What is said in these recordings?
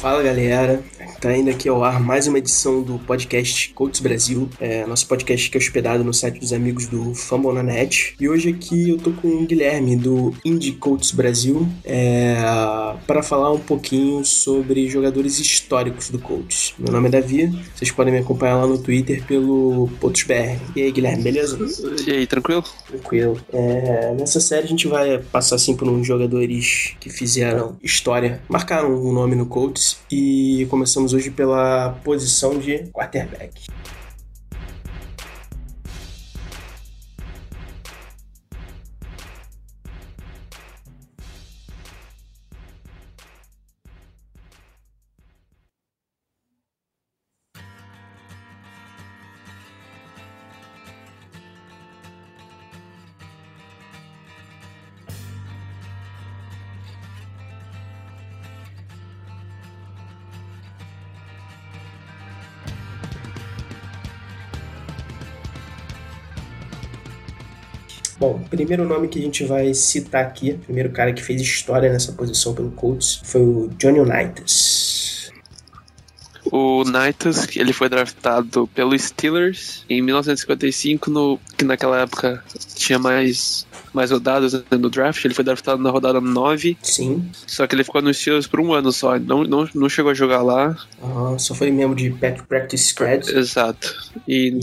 Fala galera, tá indo aqui ao ar mais uma edição do podcast Coaches Brasil, é, nosso podcast que é hospedado no site dos amigos do Fambonanet. E hoje aqui eu tô com o Guilherme do Indie Coaches Brasil é, para falar um pouquinho sobre jogadores históricos do Coaches. Meu nome é Davi, vocês podem me acompanhar lá no Twitter pelo PotosBR. E aí Guilherme, beleza? E aí, tranquilo? Tranquilo. É, nessa série a gente vai passar assim por uns jogadores que fizeram história, marcaram um nome no Coaches e começamos hoje pela posição de quarterback. Primeiro nome que a gente vai citar aqui, o primeiro cara que fez história nessa posição pelo Colts, foi o Johnny Unitas. O Unitas, ele foi draftado pelo Steelers em 1955, no, que naquela época tinha mais mais rodadas no draft. Ele foi draftado na rodada 9. Sim. Só que ele ficou nos Steelers por um ano só. Não, não, não chegou a jogar lá. Uhum, só foi membro de Practice Squad. Exato. E,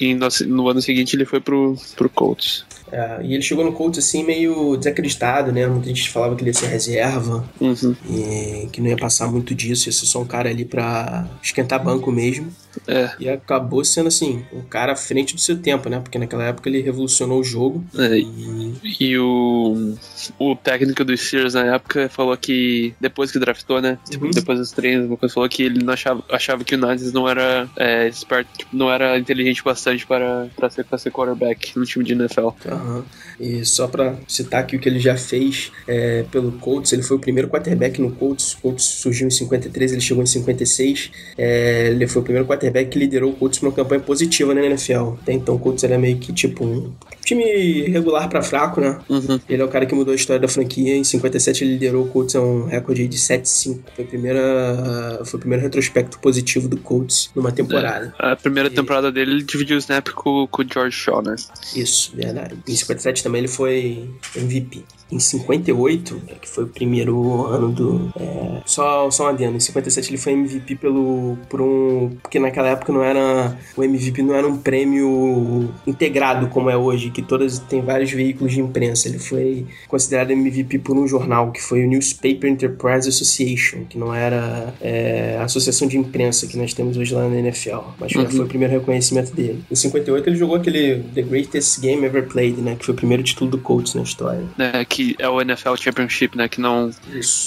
e... e no, no, ano seguinte ele foi pro, pro Colts. É, e ele chegou no Colts assim meio desacreditado, né? Muita gente falava que ele ia ser reserva uhum. e que não ia passar muito disso, ia ser só um cara ali pra esquentar banco mesmo. É. E acabou sendo assim, um cara à frente do seu tempo, né? Porque naquela época ele revolucionou o jogo. É, e... e o, o técnico dos Steelers na época falou que depois que draftou, né? Tipo, uhum. depois dos treinos, o falou que ele não achava, achava que o Nazis não era é, esperto, tipo, não era inteligente bastante para, para, ser, para ser quarterback no time de NFL. Uhum. E só para citar aqui o que ele já fez é, pelo Colts, ele foi o primeiro quarterback no Colts. O Colts surgiu em 53, ele chegou em 56. É, ele foi o primeiro quarterback que liderou o Colts uma campanha positiva na NFL. Até então o Colts era meio que tipo um time regular para fraco, né? Uhum. Ele é o cara que mudou a história da franquia. Em 57 ele liderou o Colts a um recorde de 7-5. Foi, a primeira, foi o primeiro retrospecto positivo do Colts numa temporada. É, a primeira e... temporada dele ele dividiu o snap com, com o George Shaw, né? Isso, verdade. Em 57 também ele foi MVP em 58, que foi o primeiro ano do. É, só, só um adendo, em 57 ele foi MVP pelo. por um. Porque naquela época não era. O MVP não era um prêmio integrado como é hoje, que todas tem vários veículos de imprensa. Ele foi considerado MVP por um jornal, que foi o Newspaper Enterprise Association, que não era é, a associação de imprensa que nós temos hoje lá na NFL. Mas uhum. foi o primeiro reconhecimento dele. Em 58 ele jogou aquele The Greatest Game Ever Played, né? Que foi o primeiro título do Colts na história. É, que é o NFL Championship, né? Que não,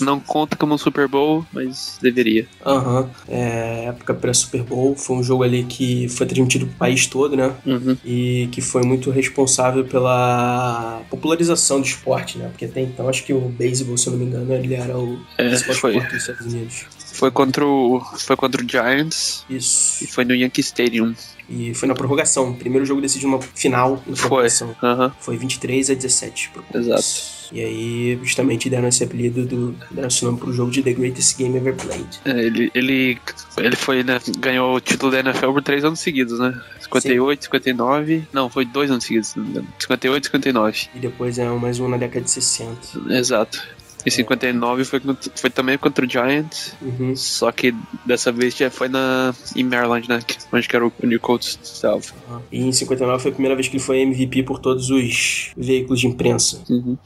não conta como um Super Bowl, mas deveria. Aham. Uhum. É, época pré-Super Bowl. Foi um jogo ali que foi transmitido pro país todo, né? Uhum. E que foi muito responsável pela popularização do esporte, né? Porque até então acho que o beisebol, se eu não me engano, ele era o é, foi. esporte dos Estados Unidos. Foi contra o, foi contra o Giants. Isso. E foi no Yankee Stadium. E foi na prorrogação. Primeiro jogo decidiu uma final na prorrogação. Foi. Uhum. Foi 23 a 17. Exato. E aí, justamente, deram esse apelido do. deram esse nome pro jogo de The Greatest Game Ever Played. É, ele, ele, ele foi, né, ganhou o título da NFL por três anos seguidos, né? 58, Sim. 59. Não, foi dois anos seguidos, 58 e 59. E depois é mais um na década de 60. Exato. Em 59 foi, foi também contra o Giants, uhum. só que dessa vez já foi na, em Maryland, né? Onde que era o New Colts South. Uhum. E em 59 foi a primeira vez que ele foi MVP por todos os veículos de imprensa, uhum.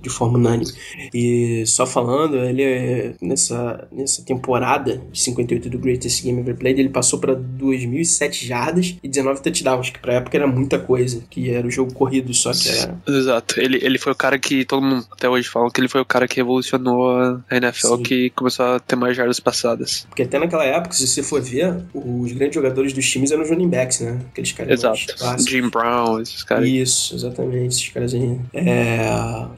de forma unânime. E só falando, ele é, nessa, nessa temporada de 58 do Greatest Game Ever Played, ele passou para 2.007 jardas e 19 touchdowns, que pra época era muita coisa, que era o jogo corrido, só que era... Exato. Ele, ele foi o cara que todo mundo até hoje fala que ele foi o cara que revolucionou a NFL, Sim. que começou a ter mais jardas passadas. Porque até naquela época, se você for ver, os grandes jogadores dos times eram os running backs, né? Aqueles caras Exato. clássicos. Jim Brown, esses caras. Isso, exatamente, esses caras aí. É,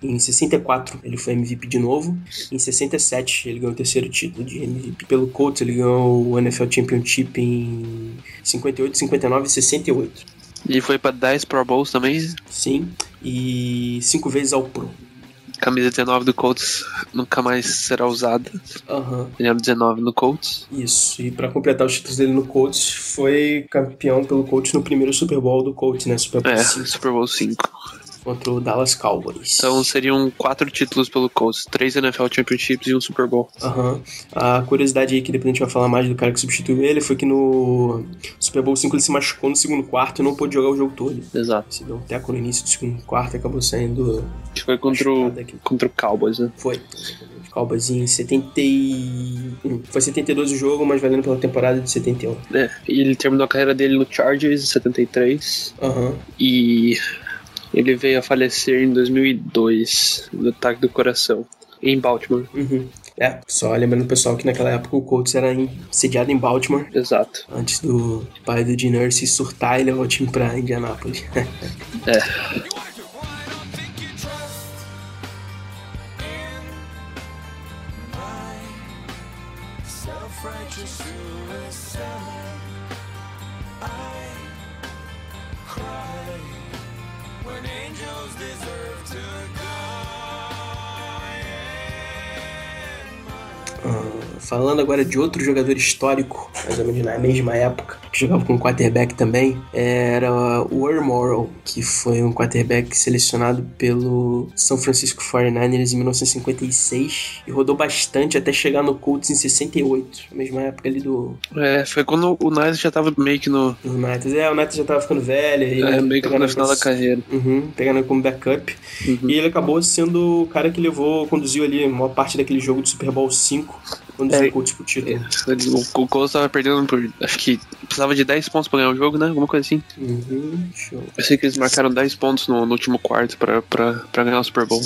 em 64 ele foi MVP de novo. Em 67 ele ganhou o terceiro título de MVP pelo Colts. Ele ganhou o NFL Championship em 58, 59 e 68. E foi pra 10 Pro Bowls também. Sim. E cinco vezes ao Pro. Camisa 19 do Colts nunca mais será usada. Aham. Ganhando 19 no Colts. Isso. E pra completar os títulos dele no Colts, foi campeão pelo Colts no primeiro Super Bowl do Colts, né? Super Bowl É, 5 Super Bowl 5. Contra o Dallas Cowboys. Então seriam quatro títulos pelo Colts: três NFL Championships e um Super Bowl. Aham. A curiosidade aí que depois a gente vai falar mais do cara que substituiu ele foi que no Super Bowl 5 ele se machucou no segundo quarto e não pôde jogar o jogo todo. Exato. Se deu um teco no início do segundo quarto acabou saindo. Que foi contra o, contra o Cowboys, né? Foi. Cowboys em 71. Foi 72 o jogo, mas valendo pela temporada de 71. É, e ele terminou a carreira dele no Chargers em 73 Aham. e ele veio a falecer em 2002 do ataque do coração em Baltimore. Uhum. É, só lembrando pessoal que naquela época o Colts era em- sediado em Baltimore, Exato. antes do pai do Gene Nurse surtar e levar o time pra Indianápolis. É. falando agora de outro jogador histórico, mais ou menos na mesma época, que jogava com quarterback também, era o Earl Morrow, que foi um quarterback selecionado pelo São Francisco 49ers em 1956 e rodou bastante até chegar no Colts em 68, na mesma época ali do, É, foi quando o Nice já tava meio que no. do United. É, o United já tava ficando velho. e É, meio que no final da carreira. Uhum, pegando como backup. Uhum. E ele acabou sendo o cara que levou, conduziu ali a maior parte daquele jogo do Super Bowl 5, conduziu É, o Colts pro título. Ele- O, o Colts tava perdendo por. Acho que precisava de 10 pontos pra ganhar o jogo, né? Alguma coisa assim. Uhum, show. Eu sei que eles marcaram 10 pontos no, no último quarto pra, pra, pra ganhar o Super Bowl.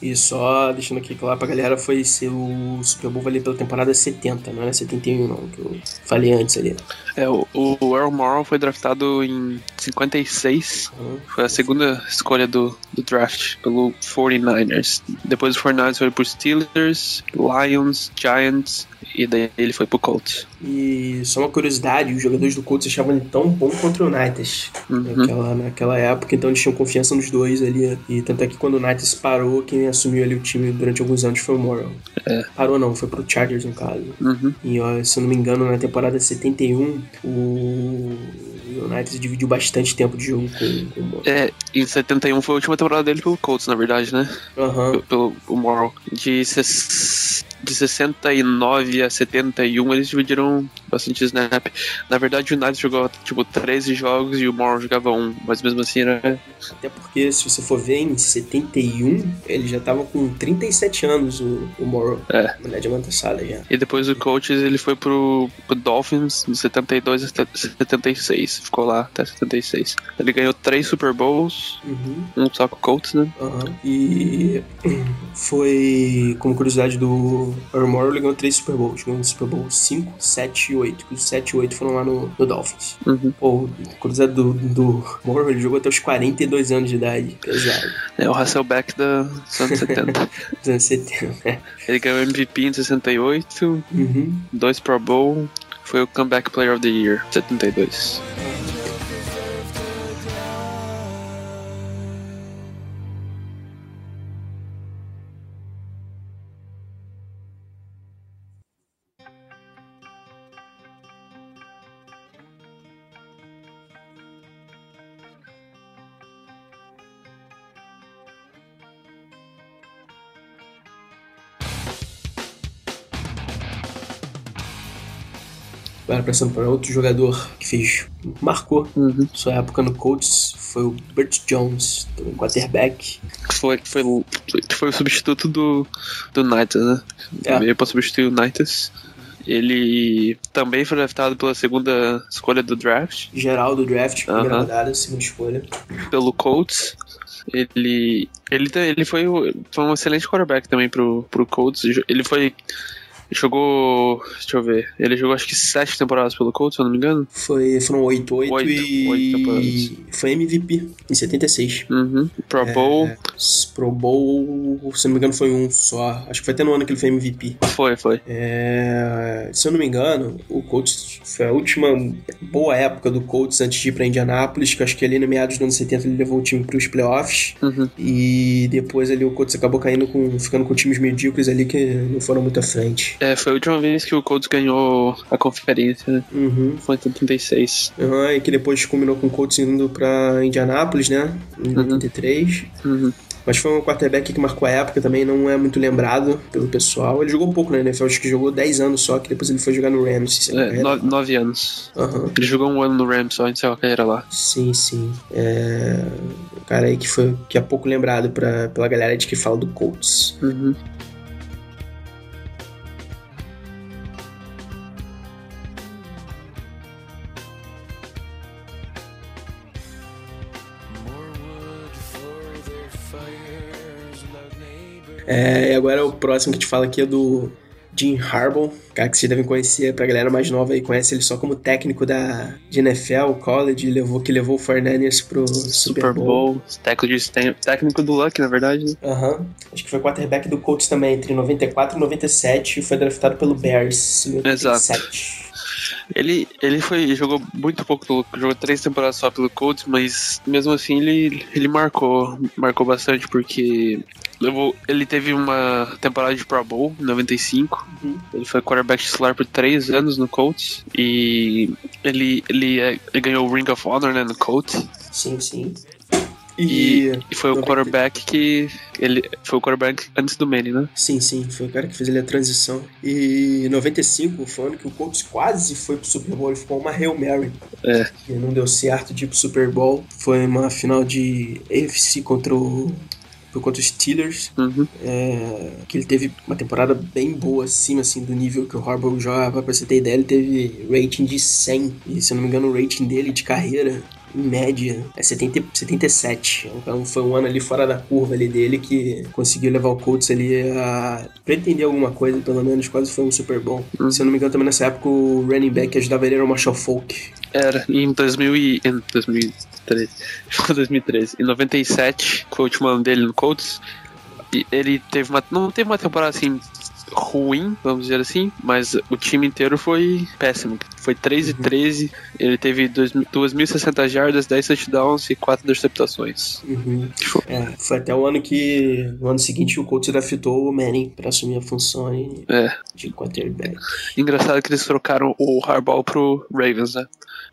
E só deixando aqui claro pra galera, foi ser o Super Bowl ali pela temporada 70, não era 71 não, que eu falei antes ali. É, o, o Earl Morrow foi draftado em 56. Uhum. Foi a segunda escolha do, do draft pelo 49ers. Depois do 49ers foi pro Steelers, Lions, Giants e daí ele foi pro Colts. E só uma curiosidade, os jogadores do Colts achavam ele tão bom contra o United Uhum. naquela, naquela época, então eles tinham confiança nos dois ali. E tanto é que quando o United parou, quem assumiu ali o time durante alguns anos foi o Morrow. É. Parou não, foi pro Chargers no caso. Uhum. E ó, se eu não me engano, na temporada 71, o United dividiu bastante tempo de jogo com, com o Morrow. É, em 71 foi a última temporada dele pelo Colts, na verdade, né? Aham. Pelo, pelo o Morrow. De, ses- de 69 a 71 eles dividiram bastante snap. Na verdade, o United jogou tipo 13 jogos e o Morrow jogava um, mas mesmo assim era. Até porque, se você for ver, em 71, ele já tava com 37 anos, o, o Morrow. É. Uma idade avançada já. E depois do Coaches ele foi pro, pro Dolphins de 72 a 76. Ficou lá até 76. Ele ganhou três Super Bowls, Uhum. um só com o Colts, né? Aham. E foi, como curiosidade do Earl Morrow, ele ganhou três Super Bowls. Ganhou o Super Bowl 5, 7 e 8. Que os 7 e 8 foram lá no, no Dolphins. Uhum. Pô, curiosidade do, do Morrow, ele jogou até os 42 anos de idade. Pesado. É o Hasselbeck da dos anos 70. Dos anos 70. ele ganhou MVP em 68, Uhum. dois Pro Bowl, foi o Comeback Player of the Year, 72. Agora pensando para outro jogador que fez, marcou Uhum. sua época no Colts, foi o Bert Jones, também quarterback. Foi, foi, foi o substituto do, do Knights, né? É. Veio pra substituir o Knights. Ele também foi draftado pela segunda escolha do draft, Geral do draft, primeira Aham. rodada, segunda escolha. pelo Colts. Ele, ele, ele foi, foi um excelente quarterback também pro, pro Colts. Ele foi. Jogou. Deixa eu ver. Ele jogou acho que sete temporadas pelo Colts, se eu não me engano. Foi, foram oito, oito, Oito, e oito temporadas. foi MVP em 76. Uhum. Pro Bowl. É, Pro Bowl, se eu não me engano, foi um só. Acho que foi até no ano que ele foi MVP. Foi, foi. É, se eu não me engano, o Colts foi a última boa época do Colts antes de ir pra Indianápolis, que eu acho que ali no meados dos anos 70 ele levou o time pros playoffs. Uhum. E depois ali o Colts acabou caindo com. ficando com times medíocres ali que não foram muito à frente. É, foi a última vez que o Colts ganhou a conferência, né? Uhum. Foi em 76. Uhum, e que depois combinou com o Colts indo pra Indianápolis, né? Em 83. Uhum. Mas foi um quarterback que marcou a época também, não é muito lembrado pelo pessoal. Ele jogou pouco na NFL, acho que jogou 10 anos só, que depois ele foi jogar no Rams. se É, engano. nove, nove anos. Aham. Ele jogou um ano no Rams só, encerrou a carreira lá. Sim, sim. É... O cara aí que foi que é pouco lembrado pra, pela galera de que fala do Colts. Uhum. É, e agora o próximo que te fala aqui é do Jim Harbaugh, cara que vocês devem conhecer, pra galera mais nova aí, conhece ele só como técnico da de NFL, college, levou, que levou o 49ers pro Super, Super Bowl. Bowl, técnico, do Luck, na verdade, né? Aham. Acho que foi quarterback do Colts também, entre 94 e 97, e foi draftado pelo Bears em 87. Ele, ele foi jogou muito pouco jogou três temporadas só pelo Colts, mas mesmo assim ele, ele marcou, marcou bastante porque levou, ele teve uma temporada de Pro Bowl em 95. Uhum. Ele foi quarterback titular por três anos no Colts e ele, ele, é- ele ganhou o Ring of Honor né, no Colts Sim, sim. E, E. foi o 90. quarterback que ele foi o quarterback antes do Manning, né? Sim, sim, foi o cara que fez ali a transição. E em 95 foi o ano que o Colts quase foi pro Super Bowl, ele ficou uma Hail Mary. É. E não deu certo de ir pro Super Bowl. Foi uma final de AFC contra o. Contra os Steelers, Uhum. é, que ele teve uma temporada bem boa acima assim, do nível que o Harbaugh jogava. Pra você ter ideia, ele teve rating de 100. E se eu não me engano, o rating dele de carreira, em média, é 70, 77. Então foi um ano ali fora da curva ali dele que conseguiu levar o Colts ali a pretender alguma coisa, pelo menos quase foi um Super Bowl. Uhum. Se eu não me engano, também nessa época o running back que ajudava ele era o Marshall Falk. Era, em 2000 e, em 2013. Foi 2013. Em 97, foi o último ano dele no Colts. Ele teve uma. Não teve uma temporada assim ruim, vamos dizer assim, mas o time inteiro foi péssimo. Foi 3 e 13. Ele teve dois- 2.060 jardas, 10 touchdowns e 4 interceptações. Uhum. É, foi até o ano que, no ano seguinte, o Colts draftou o Manning pra assumir a função É. de quarterback. Engraçado que eles trocaram o Harbaugh pro Ravens, né?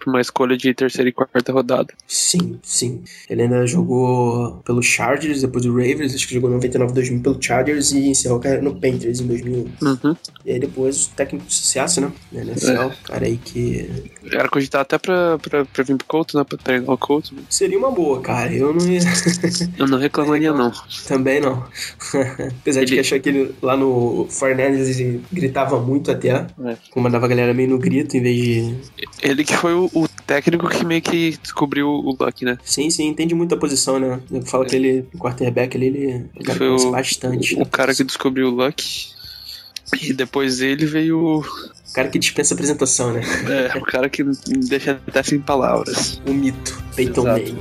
Uma escolha de terceira e quarta rodada. Sim, sim. Ele ainda jogou pelo Chargers, depois do Ravens, acho que jogou 99-2000 pelo Chargers e encerrou a carreira no Panthers em 2001. Uhum. E aí depois o técnico de sucesso, né? Na NFL, cara aí que Era cogitado até pra, pra, pra vir pro Colts, né? Pra treinar o Colts. seria uma boa, cara. Eu não ia... Eu não reclamaria, não. Também não. Apesar de Ele- que achar que ele lá no Fernandes ele gritava muito até. É. Comandava a galera meio no grito em vez de Ele que foi o, o técnico que meio que descobriu o Luck, né? Sim, sim, entende muito a posição, né? Eu falo que ele, o quarterback ali, ele é que Foi o- bastante. O cara que descobriu o Luck. E depois dele veio o, cara que dispensa apresentação, né? é, o cara que me deixa até sem palavras. O mito, Peyton. Manning.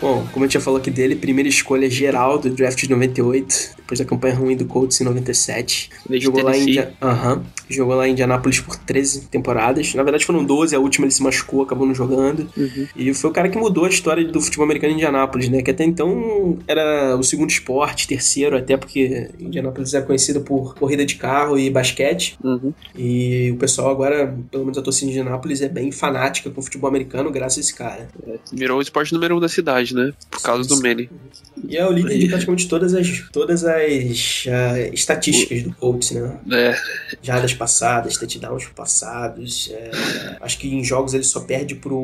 Bom, como eu tinha falado aqui dele, primeira escolha geral do draft de 98. depois da campanha ruim do Colts em 97. Veio de Jogou lá, em Aham. Jogou lá em Indianápolis por 13 temporadas. Na verdade foram 12, a última ele se machucou, acabou não jogando. Uhum. E foi o cara que mudou a história do futebol americano em Indianápolis, né? Que até então era o segundo esporte, terceiro, até porque Indianápolis é conhecida por corrida de carro e basquete. Uhum. E o pessoal agora, pelo menos a torcida de Indianápolis, é bem fanática com o futebol americano graças a esse cara. Virou o esporte número um da cidade, né? Por causa do Manny. E é o líder de praticamente todas as, todas as ah, estatísticas do Colts, né? É, Jardas passadas, touchdowns passados. é, acho que em jogos ele só perde pro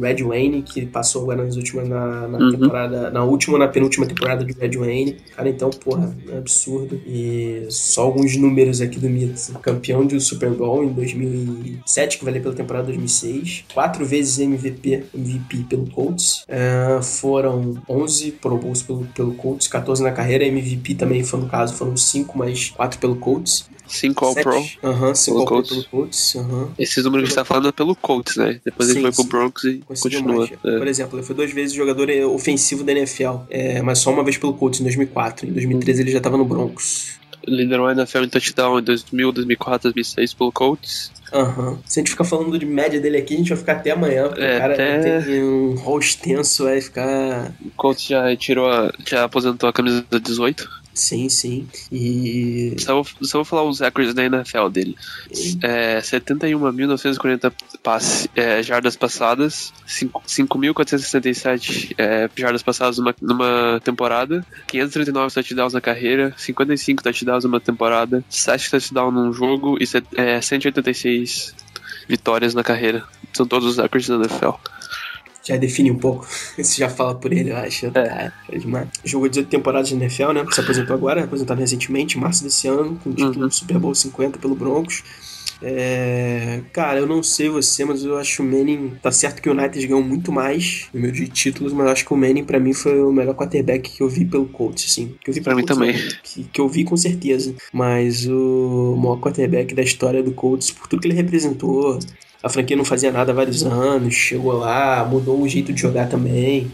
Red Wayne, que passou agora nas últimas, na, na Uhum. temporada, na última na penúltima temporada do Red Wayne. Cara, então, porra, é absurdo. E só alguns números aqui do Mito. Campeão do Super Bowl em 2007, que valeu pela temporada 2006. Quatro vezes MVP, MVP pelo Colts. É, foram 11 Pro Bowls pelo, pelo Colts, 14 na carreira. MVP também foi no caso, foram 5, mais 4 pelo Colts. 5 All Sete- Pro. Aham, 5 Pelo All Pro Colts. pelo Colts. Aham. Esses números que você tá falando é pelo Colts, né? Depois Sim, ele foi pro sim. Broncos e Conseguiu continua. mais. É. Por exemplo, ele foi duas vezes jogador eh, ofensivo da NFL, é, mas só uma vez pelo Colts, em 2004. Em 2013 ele já tava no Broncos. Liderou a NFL em touchdown em 2000, 2004, 2006 pelo Colts. Aham. Se a gente ficar falando de média dele aqui, a gente vai ficar até amanhã, porque É, o cara até- tem um rol extenso, vai ficar... O Colts já tirou a, já aposentou a camisa 18. Sim, sim. E... Só vou, só vou falar os records da NFL dele. É, 71.940 passe, é, jardas passadas, cinco- 5.467 é, jardas passadas numa, numa temporada, 539 touchdowns na carreira, 55 touchdowns numa temporada, 7 touchdowns num jogo e é, 186 vitórias na carreira. São todos os records da NFL. Já define um pouco. Isso já fala por ele, eu acho. Cara, é demais. Jogou 18 temporadas de NFL, né? Se aposentou agora, aposentado recentemente, em março desse ano, com o título Uhum. do Super Bowl 50 pelo Broncos. É, Cara, eu não sei você, mas eu acho o Manning. Tá certo que o United ganhou muito mais no meu de títulos, mas eu acho que o Manning, pra mim, foi o melhor quarterback que eu vi pelo Colts, assim. Que eu vi Pra pelo mim Colts, também. Que, que eu vi com certeza. Mas o maior quarterback da história do Colts, por tudo que ele representou. A franquia não fazia nada há vários anos, chegou lá, mudou o jeito de jogar também.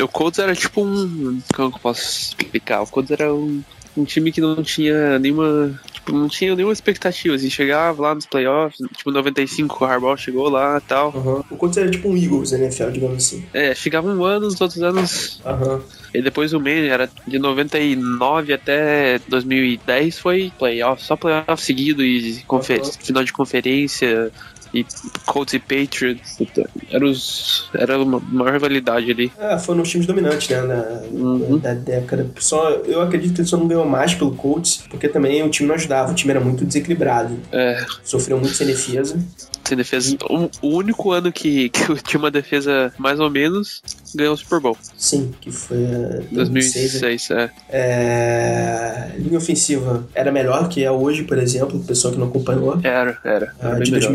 O Colts era tipo um. Como que eu posso explicar? O Colts era um, um time que não tinha nenhuma. Tipo, não tinha nenhuma expectativa. Assim, chegava lá nos playoffs, tipo, 95 o Harbaugh chegou lá e tal. Aham. O Colts era tipo um Eagles NFL, digamos assim. É, chegava um ano, os outros anos. Aham. E depois o Manning era de 99 até 2010 foi playoff, só playoff seguido e confer- Aham. final de conferência. E Colts e Patriots. Era, os, era uma maior rivalidade ali. É, foram os times dominantes, né, na, Uhum. da década. Só, eu acredito que ele só não ganhou mais pelo Colts, porque também o time não ajudava, o time era muito desequilibrado. É, Sofreu muito sem defesa. sem defesa. O, o único ano que, que tinha uma defesa mais ou menos ganhou o Super Bowl. Sim, que foi uh, 2006. 2006, é. É, linha ofensiva era melhor que é hoje, por exemplo, o pessoal que não acompanhou. Era, era. A era de melhor.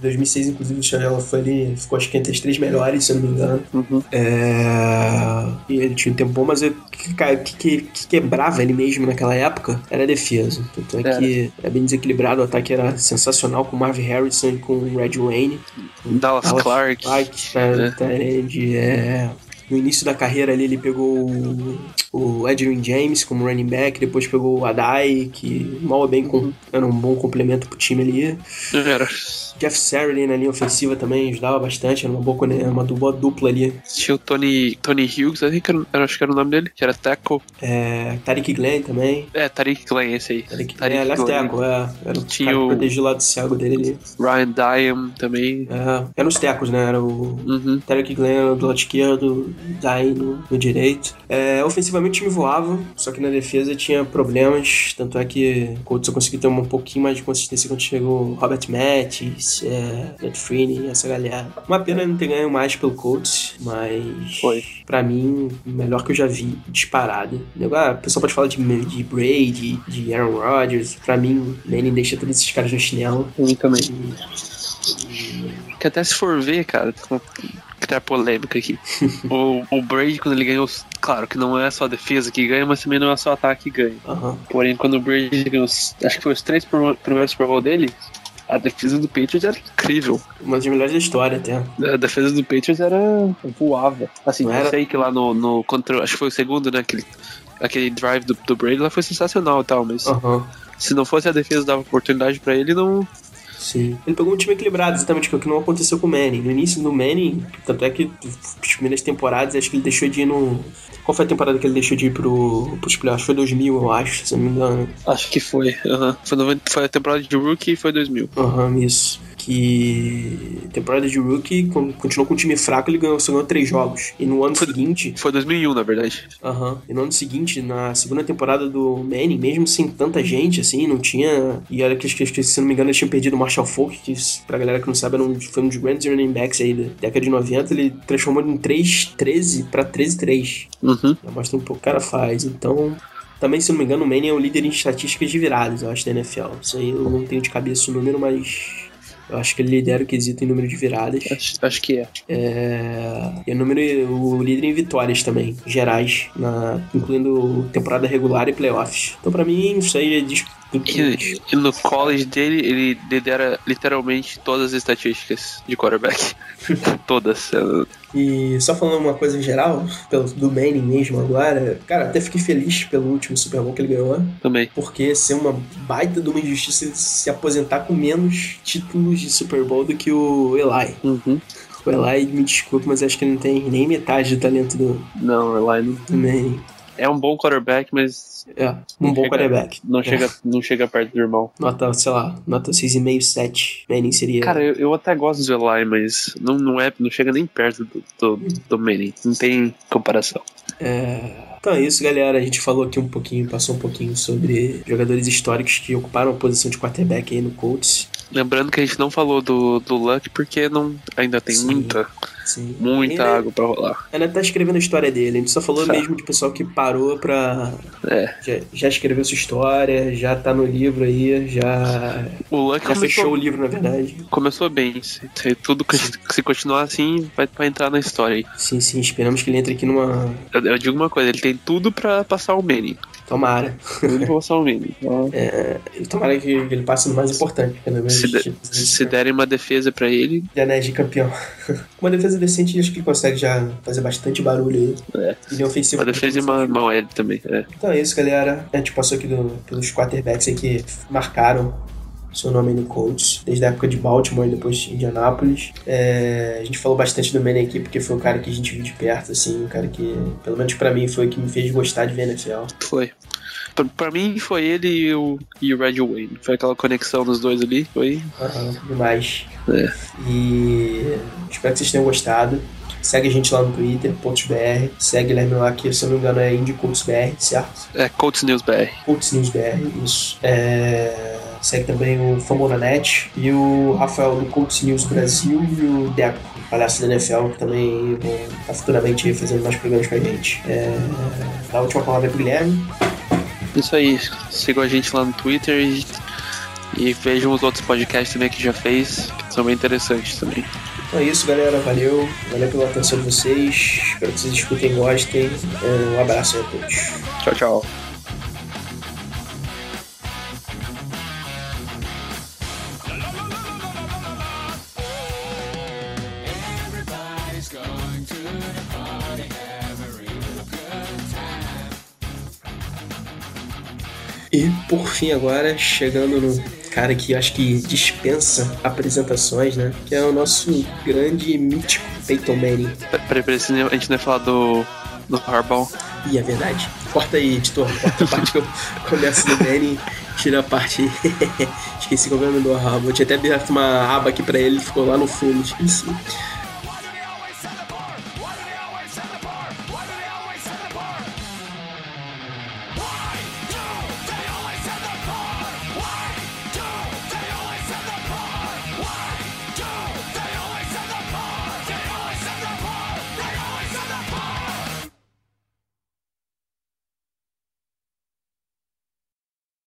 2006, 2006, inclusive, ela foi ali, ficou acho que entre as três melhores, se eu não me engano. Uhum. É... E ele tinha um tempo bom, mas o que, que, que- que quebrava ele mesmo naquela época era a defesa. Tanto é que era bem desequilibrado, o ataque era sensacional com o Marvin Harrison e com o Red Wayne. Dallas Dallas Clark. Clark, É. é. Tyrande, é... No início da carreira ali, ele pegou o, o Adrian James como running back, depois pegou o Adai, que mal ou bem com, era um bom complemento pro time ali. Era. Jeff Saturday na linha ofensiva também ajudava bastante, era uma boa, uma boa dupla ali. Tinha o Tony, Tony Hughes, acho que, era, acho que era o nome dele, que era tackle. É, Tariq Glenn também. É, Tariq Glenn, esse aí. Tariq, Tariq é, left tackle, é. Era o Tinha cara que o- protegia o lado cego dele ali. Ryan Diam também. É, eram os tecos, né? Era o Uhum. Tarek Glenn do lado esquerdo, Dai no, no direito. É, ofensivamente o time voava, só que na defesa tinha problemas. Tanto é que o Colts só conseguiu ter um pouquinho mais de consistência quando chegou o Robert Mattis, é, Matt Freeney, essa galera. Uma pena não ter ganho mais pelo Colts, mas Foi. pra mim, o melhor que eu já vi, disparado. Ah, o pessoal pode falar de, de Brady, de Aaron Rodgers. Pra mim, Manning deixa todos esses caras no chinelo. Mim também. Que até se for ver, cara, com- criar polêmica aqui. o, o Brady, quando ele ganhou. Claro que não é só a defesa que ganha, mas também não é só o ataque que ganha. Aham. Porém, quando o Brady ganhou. os- Acho que foi os três prim- primeiros Super Bowl dele. A defesa do Patriots era incrível. Uma das melhores da história, até. A defesa do Patriots era. voava. Assim, eu sei que lá no. no contra, acho que foi o segundo, né? Que ele aquele drive do, do Brady lá foi sensacional e tal, mas se não fosse a defesa dar oportunidade pra ele, não. Sim. Ele pegou um time equilibrado, exatamente, que é o que não aconteceu com o Manning. No início do Manning, tanto é que as primeiras temporadas, acho que ele deixou de ir no. Qual foi a temporada que ele deixou de ir pro, pros playoffs? Foi 2000, eu acho, se não me engano. Acho que foi. aham. Foi, 90 foi a temporada de rookie e foi 2000. Aham, isso. Que. Temporada de rookie, con- continuou com um time fraco, ele ganhou, só ganhou três jogos. E no ano Foi- seguinte. Foi 2001, na verdade. Aham. E no ano seguinte, na segunda temporada do Manning, mesmo sem tanta gente, assim, não tinha. E olha que, que, que se não me engano, eles tinham perdido o Marshall Falk, que, pra galera que não sabe, era um, foi um dos grandes running backs aí da década de 90. Ele transformou em 3-13 pra 13-3. Uhum. Mostra um pouco o o cara faz. Então. Também, se não me engano, o Manning é o líder em estatísticas de viradas, eu acho, da NFL. Isso aí eu não tenho de cabeça o número, mas. Eu acho que ele lidera o quesito em número de viradas. Acho, acho que é. É, e o número o líder em vitórias também, gerais, na, incluindo temporada regular e playoffs. Então, pra mim, isso aí diz. E, e no college dele, ele lidera literalmente todas as estatísticas de quarterback. todas. E só falando uma coisa em geral, pelo, do Manning mesmo agora, cara, até fiquei feliz pelo último Super Bowl que ele ganhou, Também. porque ser uma baita de uma injustiça se aposentar com menos títulos de Super Bowl do que o Eli. Uhum. O Eli, me desculpe, mas acho que ele não tem nem metade do talento do, Não, Eli não. do Manning. É um bom quarterback, mas É, um bom chega- quarterback. não É. chega, não chega perto do irmão. Nota, sei lá, nota 6,5, 7. Manning seria. Cara, eu, eu até gosto do Eli, mas não, não, é, não chega nem perto do, do, do Manning. Não tem comparação. Então é isso, galera. A gente falou aqui um pouquinho, passou um pouquinho sobre jogadores históricos que ocuparam a posição de quarterback aí no Colts. Lembrando que a gente não falou do, do Luck porque não, ainda tem Sim. muita, Sim. muita Ainda- água pra rolar. Ainda tá escrevendo a história dele. A gente só falou Tá. mesmo de pessoal que parou pra. É. Já, já escreveu sua história, já tá no livro aí, já. O Luck Já fechou o começou, livro, na verdade. começou bem. Se, se tudo se continuar assim, vai, vai entrar na história aí. Sim, sim, esperamos que ele entre aqui numa. Eu, eu digo uma coisa, ele tem tudo pra passar o Manning. Tomara. Tudo pra passar o Manning. Então, E Tomara que ele passe no mais importante, pelo menos. Se, de- tipo, se derem uma defesa pra ele, de anéis de campeão. Uma defesa decente, acho que ele consegue já fazer bastante barulho aí. É. Linha ofensiva. uma defesa e uma mão ele também. É. Então é isso, galera. A gente passou aqui do- pelos quarterbacks aí que marcaram seu nome no Colts, desde a época de Baltimore e depois de Indianapolis. É, a gente falou bastante do aqui porque foi o cara que a gente viu de perto, assim, o cara que, pelo menos pra mim, foi o que me fez gostar de ver NFL. Foi. Pra, pra mim foi ele e o, e o Red Wayne. Foi aquela conexão dos dois ali. Foi. Aham, demais. É. E espero que vocês tenham gostado. Segue a gente lá no Twitter, PoltsBR. Segue Guilherme lá, que se eu não me engano é IndieColtsBR, certo? É, Colts News BR. Colts News BR, isso. É, Segue também o Famonanet e o Rafael do Colts News Brasil e o Deco, palhaço da NFL, que também vão estar futuramente fazendo mais programas com a gente. É... Dá a última palavra pro Guilherme. Isso aí. Sigam a gente lá no Twitter e, e vejam os outros podcasts também que já fez, que são bem interessantes também. Então é isso, galera. Valeu. Valeu pela atenção de vocês. Espero que vocês escutem e gostem. É, Um abraço aí a todos. Tchau, tchau. E por fim agora, chegando no cara que acho que dispensa apresentações, né? Que é o nosso grande e mítico Peyton Manning. Peraí, peraí, a gente não ia falar do, do Harbaugh. E é verdade. Corta aí, editor. Corta a parte que eu começo do Manning, tira a parte. Esqueci qual é o nome do. Eu tinha até aberto uma aba aqui pra ele, ficou lá no fundo, esqueci.